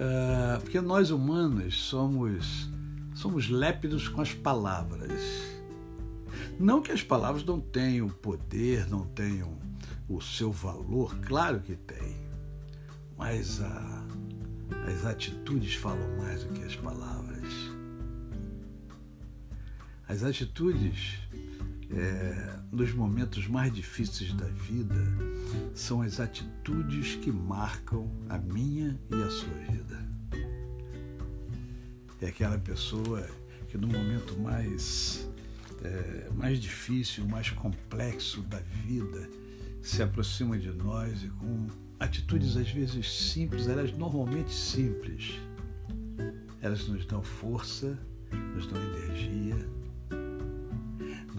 Uh, porque nós humanos somos, somos lépidos com as palavras. Não que as palavras não tenham poder, não tenham o seu valor, claro que tem. Mas a, as atitudes falam mais do que as palavras. As atitudes é, nos momentos mais difíceis da vida são as atitudes que marcam a minha e a sua vida. É aquela pessoa que no momento mais, é, mais difícil, mais complexo da vida, se aproxima de nós e com atitudes às vezes simples, elas normalmente simples, elas nos dão força, nos dão energia,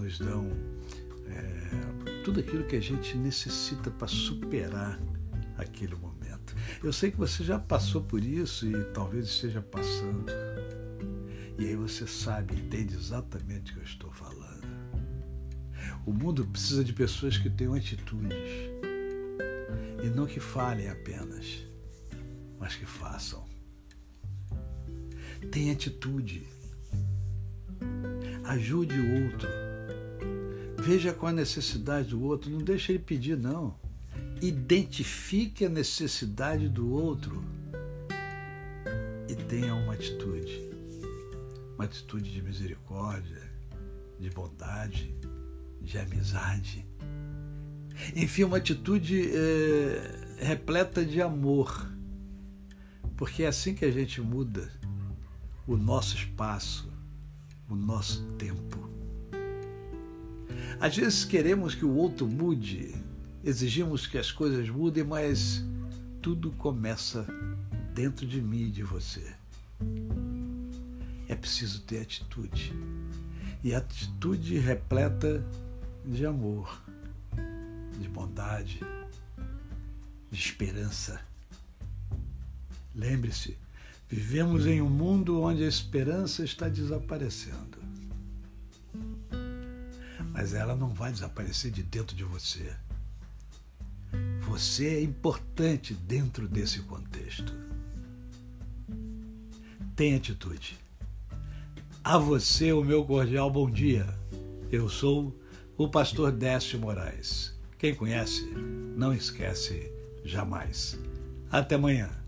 nos dão é, tudo aquilo que a gente necessita para superar aquele momento. Eu sei que você já passou por isso e talvez esteja passando. E aí você sabe, entende exatamente o que eu estou falando. O mundo precisa de pessoas que tenham atitudes e não que falem apenas, mas que façam. Tenha atitude. Ajude o outro Veja qual a necessidade do outro, não deixe ele pedir, não. Identifique a necessidade do outro e tenha uma atitude. Uma atitude de misericórdia, de bondade, de amizade. Enfim, uma atitude é, repleta de amor. Porque é assim que a gente muda o nosso espaço, o nosso tempo. Às vezes queremos que o outro mude, exigimos que as coisas mudem, mas tudo começa dentro de mim e de você. É preciso ter atitude. E atitude repleta de amor, de bondade, de esperança. Lembre-se, vivemos em um mundo onde a esperança está desaparecendo mas ela não vai desaparecer de dentro de você. Você é importante dentro desse contexto. Tenha atitude. A você o meu cordial bom dia. Eu sou o pastor Décio Moraes. Quem conhece, não esquece jamais. Até amanhã.